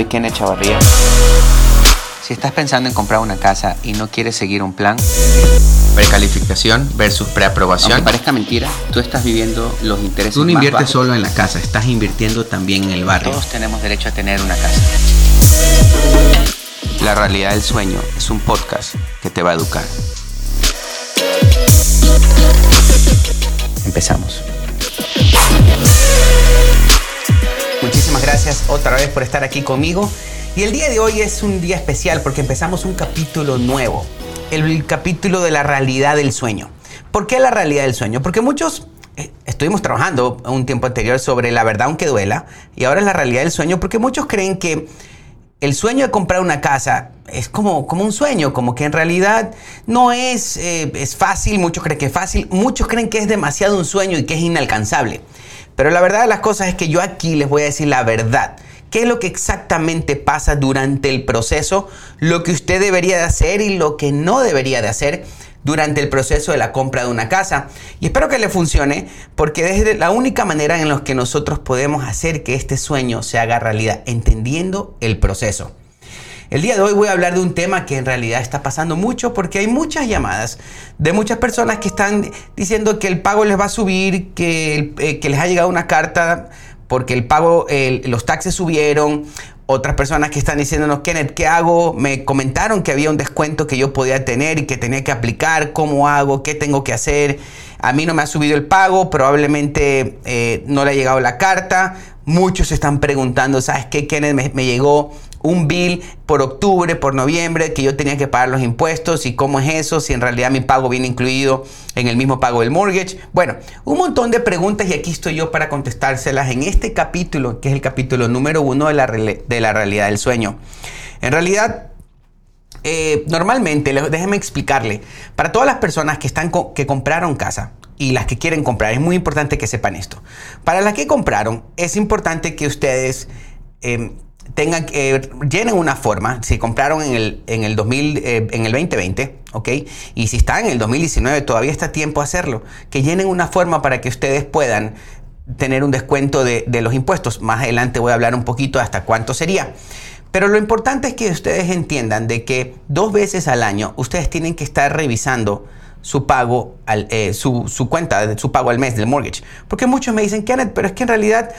soy Kenneth Chavarría. Si estás pensando en comprar una casa y no quieres seguir un plan, precalificación versus preaprobación. Aunque parezca mentira, tú estás viviendo los intereses Tú no más inviertes bajos. solo en la casa, estás invirtiendo también en el barrio. Todos tenemos derecho a tener una casa. La realidad del sueño es un podcast que te va a educar. Empezamos. Gracias otra vez por estar aquí conmigo. Y el día de hoy es un día especial porque empezamos un capítulo nuevo. El capítulo de la realidad del sueño. ¿Por qué la realidad del sueño? Porque muchos eh, estuvimos trabajando un tiempo anterior sobre la verdad aunque duela y ahora es la realidad del sueño porque muchos creen que el sueño de comprar una casa es como, como un sueño, como que en realidad no es, eh, es fácil, muchos creen que es fácil, muchos creen que es demasiado un sueño y que es inalcanzable. Pero la verdad de las cosas es que yo aquí les voy a decir la verdad. ¿Qué es lo que exactamente pasa durante el proceso? Lo que usted debería de hacer y lo que no debería de hacer durante el proceso de la compra de una casa. Y espero que le funcione porque es la única manera en la que nosotros podemos hacer que este sueño se haga realidad, entendiendo el proceso. El día de hoy voy a hablar de un tema que en realidad está pasando mucho porque hay muchas llamadas de muchas personas que están diciendo que el pago les va a subir, que, eh, les ha llegado una carta porque el pago, los taxes subieron. Otras personas que están diciéndonos, Kenneth, ¿qué hago? Me comentaron que había un descuento que yo podía tener y que tenía que aplicar. ¿Cómo hago? ¿Qué tengo que hacer? A mí no me ha subido el pago, probablemente eh, no le ha llegado la carta. Muchos están preguntando, ¿sabes qué, Kenneth? Me llegó un bill por octubre, por noviembre, que yo tenía que pagar los impuestos y cómo es eso, si en realidad mi pago viene incluido en el mismo pago del mortgage. Bueno, un montón de preguntas y aquí estoy yo para contestárselas en este capítulo, que es el capítulo número uno de la, de la realidad del sueño. En realidad, eh, normalmente, déjeme explicarle, para todas las personas que, están que compraron casa y las que quieren comprar, es muy importante que sepan esto. Para las que compraron, es importante que ustedes eh, tengan, eh, llenen una forma, si compraron en el, en el, 2000, eh, en el 2020, ¿ok? Y si están en el 2019, todavía está a tiempo de hacerlo, que llenen una forma para que ustedes puedan tener un descuento de, de los impuestos. Más adelante voy a hablar un poquito hasta cuánto sería. Pero lo importante es que ustedes entiendan de que dos veces al año ustedes tienen que estar revisando su pago, al, eh, su, su cuenta, su pago al mes del mortgage. Porque muchos me dicen, Kenneth, pero es que en realidad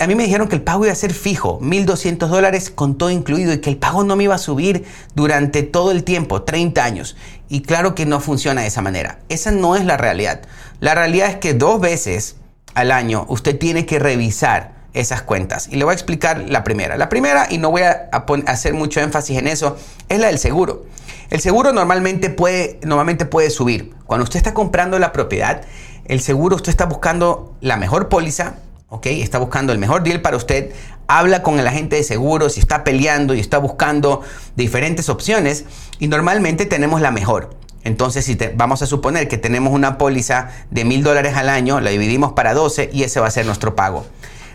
a mí me dijeron que el pago iba a ser fijo, 1.200 dólares con todo incluido y que el pago no me iba a subir durante todo el tiempo, 30 años. Y claro que no funciona de esa manera. Esa no es la realidad. La realidad es que dos veces al año usted tiene que revisar esas cuentas. Y le voy a explicar la primera. La primera, y no voy a, a hacer mucho énfasis en eso, es la del seguro. El seguro normalmente puede, normalmente puede subir. Cuando usted está comprando la propiedad, el seguro usted está buscando la mejor póliza, ¿ok? Está buscando el mejor deal para usted. Habla con el agente de seguros y está peleando y está buscando diferentes opciones y normalmente tenemos la mejor. Entonces, si vamos a suponer que tenemos una póliza de mil dólares al año, la dividimos para 12 y ese va a ser nuestro pago.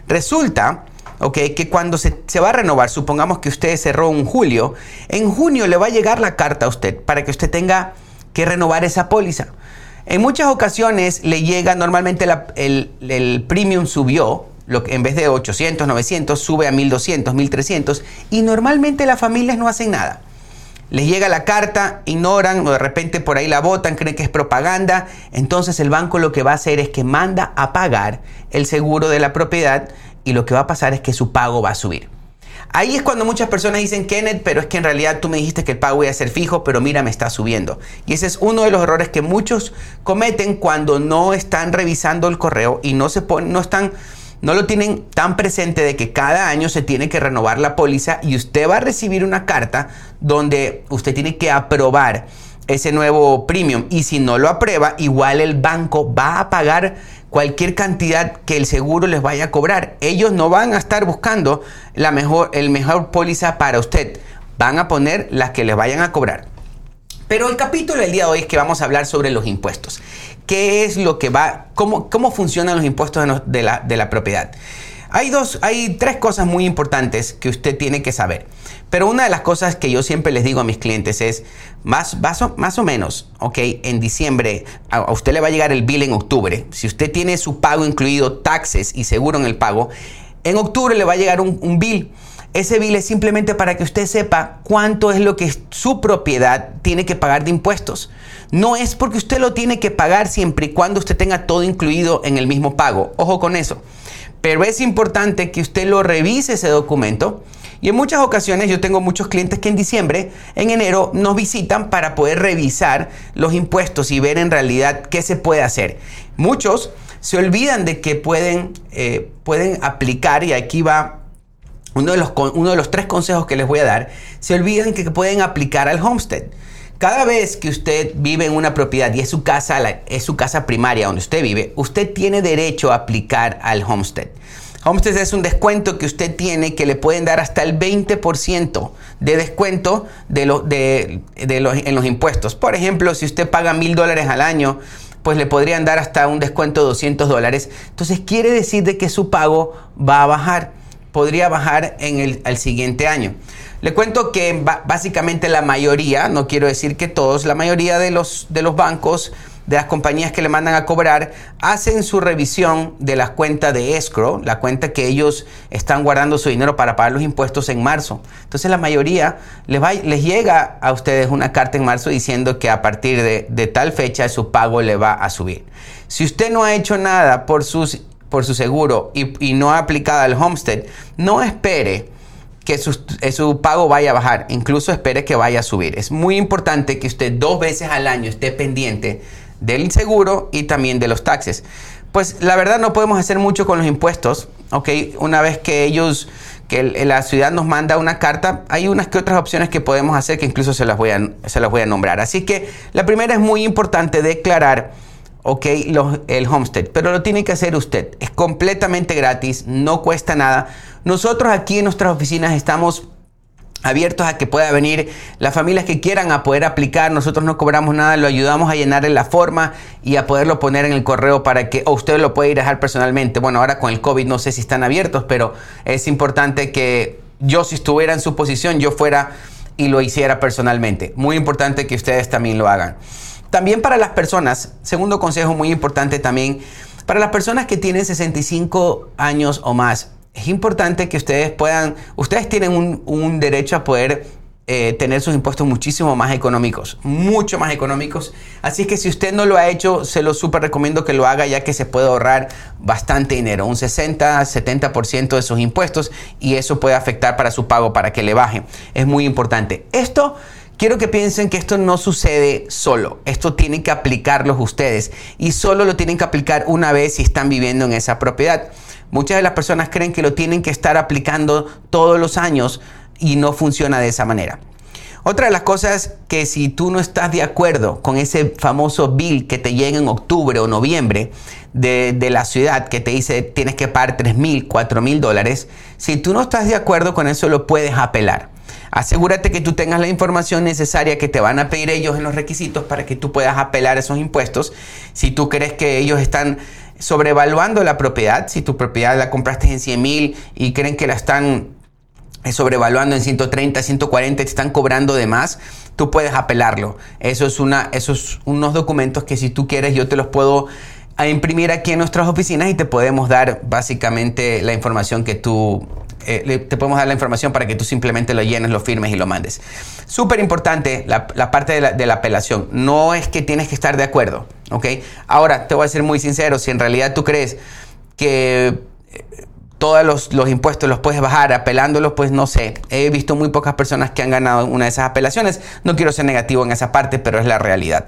Resulta, ok, que cuando se, se va a renovar, supongamos que usted cerró en julio, en junio le va a llegar la carta a usted para que usted tenga que renovar esa póliza. En muchas ocasiones le llega, normalmente el, premium subió, lo que en vez de 800, 900, sube a 1200, 1300 y normalmente las familias no hacen nada. Les llega la carta, ignoran o de repente por ahí la botan, creen que es propaganda. Entonces el banco lo que va a hacer es que manda a pagar el seguro de la propiedad y lo que va a pasar es que su pago va a subir. Ahí es cuando muchas personas dicen, Kenneth, pero es que en realidad tú me dijiste que el pago iba a ser fijo, pero mira, me está subiendo. Y ese es uno de los errores que muchos cometen cuando no están revisando el correo y no se ponen, no están no lo tienen tan presente de que cada año se tiene que renovar la póliza y usted va a recibir una carta donde usted tiene que aprobar ese nuevo premium y si no lo aprueba, igual el banco va a pagar cualquier cantidad que el seguro les vaya a cobrar. Ellos no van a estar buscando la mejor, el mejor póliza para usted. Van a poner las que les vayan a cobrar. Pero el capítulo del día de hoy es que vamos a hablar sobre los impuestos. ¿Qué es lo que va, cómo, cómo funcionan los impuestos de, la, de la propiedad? Hay dos, hay tres cosas muy importantes que usted tiene que saber. Pero una de las cosas que yo siempre les digo a mis clientes es, más, más, o, más o menos, ok, en diciembre, a, usted le va a llegar el bill en octubre. Si usted tiene su pago incluido, taxes y seguro en el pago, en octubre le va a llegar un, un bill. Ese bill es simplemente para que usted sepa cuánto es lo que su propiedad tiene que pagar de impuestos. No es porque usted lo tiene que pagar siempre y cuando usted tenga todo incluido en el mismo pago. Ojo con eso. Pero es importante que usted lo revise ese documento. Y en muchas ocasiones yo tengo muchos clientes que en diciembre, en enero, nos visitan para poder revisar los impuestos y ver en realidad qué se puede hacer. Muchos se olvidan de que pueden, eh, pueden aplicar, y aquí va uno de, los, uno de los tres consejos que les voy a dar, se olvidan que pueden aplicar al homestead. Cada vez que usted vive en una propiedad y es su casa, es su casa primaria donde usted vive, usted tiene derecho a aplicar al homestead. Homestead es un descuento que usted tiene que le pueden dar hasta el 20% de descuento de de, en los impuestos. Por ejemplo, si usted paga mil dólares al año, pues le podrían dar hasta un descuento de 200 dólares. Entonces quiere decir de que su pago va a bajar. Podría bajar en el siguiente año. Le cuento que básicamente la mayoría, no quiero decir que todos, la mayoría de los, de los bancos, de las compañías que le mandan a cobrar, hacen su revisión de las cuentas de escrow, la cuenta que ellos están guardando su dinero para pagar los impuestos en marzo. Entonces la mayoría les, llega a ustedes una carta en marzo diciendo que a partir de, tal fecha su pago le va a subir. Si usted no ha hecho nada por, sus, por su seguro y, no ha aplicado al homestead, no espere que eh, su, pago vaya a bajar, incluso espere que vaya a subir. Es muy importante que usted dos veces al año esté pendiente del seguro y también de los taxes. Pues la verdad no podemos hacer mucho con los impuestos, ¿ok? Una vez que ellos, que la ciudad nos manda una carta, hay unas que otras opciones que podemos hacer que incluso se las voy a, se las voy a nombrar. Así que la primera es muy importante declarar ok, el homestead, pero lo tiene que hacer usted. Es completamente gratis, no cuesta nada. Nosotros aquí en nuestras oficinas estamos abiertos a que pueda venir las familias que quieran a poder aplicar. Nosotros no cobramos nada, lo ayudamos a llenar en la forma y a poderlo poner en el correo para que o usted lo pueda ir a dejar personalmente. Bueno, ahora con el COVID no sé si están abiertos, pero es importante que yo si estuviera en su posición, yo fuera y lo hiciera personalmente. Muy importante que ustedes también lo hagan. También para las personas, segundo consejo muy importante también, para las personas que tienen 65 años o más, es importante que ustedes puedan, ustedes tienen un, derecho a poder eh, tener sus impuestos muchísimo más económicos, mucho más económicos. Así que si usted no lo ha hecho, se lo súper recomiendo que lo haga ya que se puede ahorrar bastante dinero, un 60, 70% de sus impuestos y eso puede afectar para su pago, para que le baje. Es muy importante. Esto Quiero que piensen que esto no sucede solo, esto tienen que aplicarlos ustedes y solo lo tienen que aplicar una vez si están viviendo en esa propiedad. Muchas de las personas creen que lo tienen que estar aplicando todos los años y no funciona de esa manera. Otra de las cosas que si tú no estás de acuerdo con ese famoso bill que te llega en octubre o noviembre de, de la ciudad que te dice tienes que pagar 3 mil, 4 mil dólares, si tú no estás de acuerdo con eso lo puedes apelar. Asegúrate que tú tengas la información necesaria que te van a pedir ellos en los requisitos para que tú puedas apelar esos impuestos. Si tú crees que ellos están sobrevaluando la propiedad, si tu propiedad la compraste en 100 mil y creen que la están eh, sobrevaluando en 130, 140, te están cobrando de más, tú puedes apelarlo. Eso es una, esos unos documentos que si tú quieres yo te los puedo eh, imprimir aquí en nuestras oficinas y te podemos dar básicamente la información que tú eh, te podemos dar la información para que tú simplemente lo llenes, lo firmes y lo mandes. Súper importante la, parte de la, apelación. No es que tienes que estar de acuerdo, ¿ok? Ahora, te voy a ser muy sincero, si en realidad tú crees que eh, todos los, los, impuestos los puedes bajar apelándolos, pues no sé. He visto muy pocas personas que han ganado una de esas apelaciones. No quiero ser negativo en esa parte, pero es la realidad.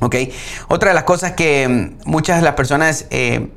¿Ok? Otra de las cosas que mm, muchas de las personas... Eh,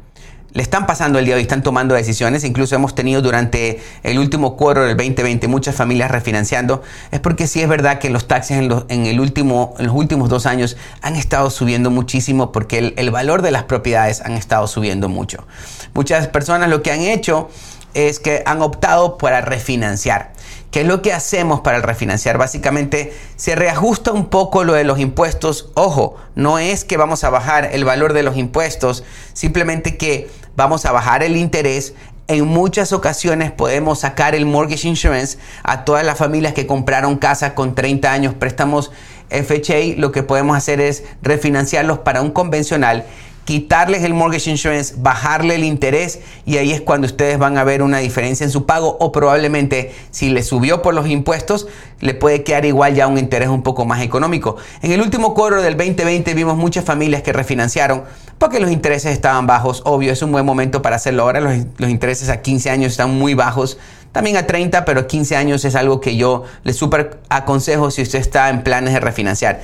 le están pasando el día de hoy, están tomando decisiones. Incluso hemos tenido durante el último cuadro del 2020 muchas familias refinanciando. Es porque sí es verdad que los taxis en los, en el último, los últimos dos años han estado subiendo muchísimo porque el, el valor de las propiedades han estado subiendo mucho. Muchas personas lo que han hecho es que han optado para refinanciar. ¿Qué es lo que hacemos para refinanciar? Básicamente se reajusta un poco lo de los impuestos. Ojo, no es que vamos a bajar el valor de los impuestos, simplemente que vamos a bajar el interés. En muchas ocasiones podemos sacar el mortgage insurance a todas las familias que compraron casa con 30 años, préstamos FHA. Lo que podemos hacer es refinanciarlos para un convencional quitarles el mortgage insurance, bajarle el interés y ahí es cuando ustedes van a ver una diferencia en su pago o probablemente si le subió por los impuestos le puede quedar igual ya un interés un poco más económico. En el último coro del 2020 vimos muchas familias que refinanciaron porque los intereses estaban bajos. Obvio, es un buen momento para hacerlo ahora. Los, intereses a 15 años están muy bajos. También a 30, pero 15 años es algo que yo le súper aconsejo si usted está en planes de refinanciar.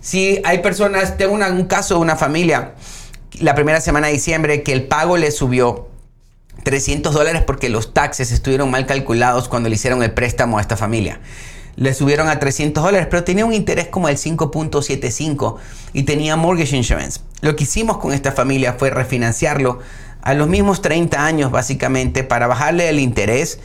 Si hay personas, tengo un caso de una familia la primera semana de diciembre que el pago le subió 300 dólares porque los taxes estuvieron mal calculados cuando le hicieron el préstamo a esta familia. Le subieron a 300 dólares, pero tenía un interés como el 5.75 y tenía mortgage insurance. Lo que hicimos con esta familia fue refinanciarlo a los mismos 30 años básicamente para bajarle el interés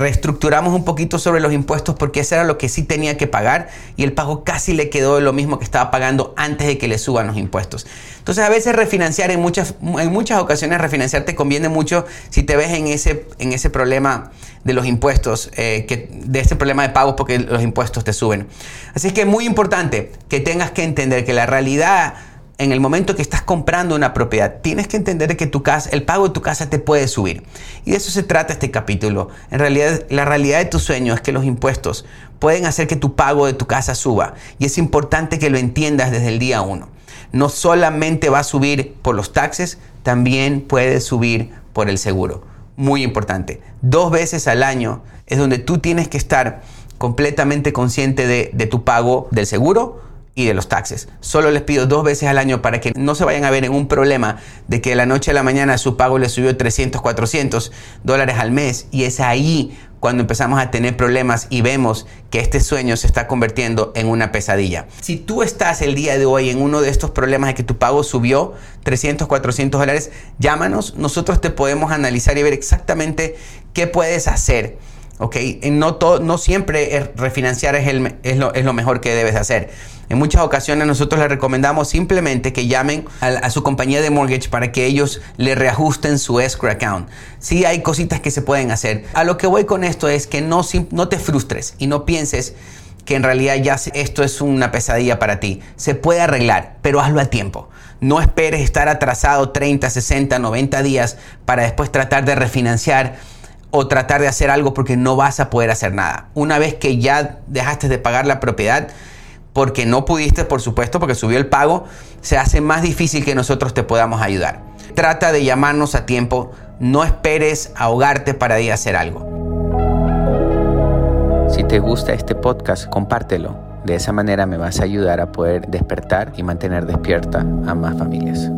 reestructuramos un poquito sobre los impuestos porque eso era lo que sí tenía que pagar y el pago casi le quedó lo mismo que estaba pagando antes de que le suban los impuestos. Entonces a veces refinanciar en muchas, en muchas ocasiones refinanciar te conviene mucho si te ves en ese, en ese problema de los impuestos, eh, que, de ese problema de pagos porque los impuestos te suben. Así que es muy importante que tengas que entender que la realidad en el momento que estás comprando una propiedad, tienes que entender que el pago de tu casa te puede subir. Y de eso se trata este capítulo. En realidad, la realidad de tu sueño es que los impuestos pueden hacer que tu pago de tu casa suba. Y es importante que lo entiendas desde el día uno. No solamente va a subir por los taxes, también puede subir por el seguro. Muy importante. Dos veces al año es donde tú tienes que estar completamente consciente de tu pago del seguro y de los taxes. Solo les pido dos veces al año para que no se vayan a ver en un problema de que de la noche a la mañana su pago le subió 300, 400 dólares al mes y es ahí cuando empezamos a tener problemas y vemos que este sueño se está convirtiendo en una pesadilla. Si tú estás el día de hoy en uno de estos problemas de que tu pago subió 300, 400 dólares, llámanos, nosotros te podemos analizar y ver exactamente qué puedes hacer ¿ok? No, no siempre refinanciar es, el, es, lo, es, lo, mejor que debes hacer. En muchas ocasiones nosotros les recomendamos simplemente que llamen a, su compañía de mortgage para que ellos le reajusten su escrow account. Sí hay cositas que se pueden hacer. A lo que voy con esto es que no, no te frustres y no pienses que en realidad ya esto es una pesadilla para ti. Se puede arreglar, pero hazlo a tiempo. No esperes estar atrasado 30, 60, 90 días para después tratar de refinanciar o tratar de hacer algo porque no vas a poder hacer nada. Una vez que ya dejaste de pagar la propiedad, porque no pudiste, por supuesto, porque subió el pago, se hace más difícil que nosotros te podamos ayudar. Trata de llamarnos a tiempo, no esperes ahogarte para ir hacer algo. Si te gusta este podcast, compártelo. De esa manera me vas a ayudar a poder despertar y mantener despierta a más familias.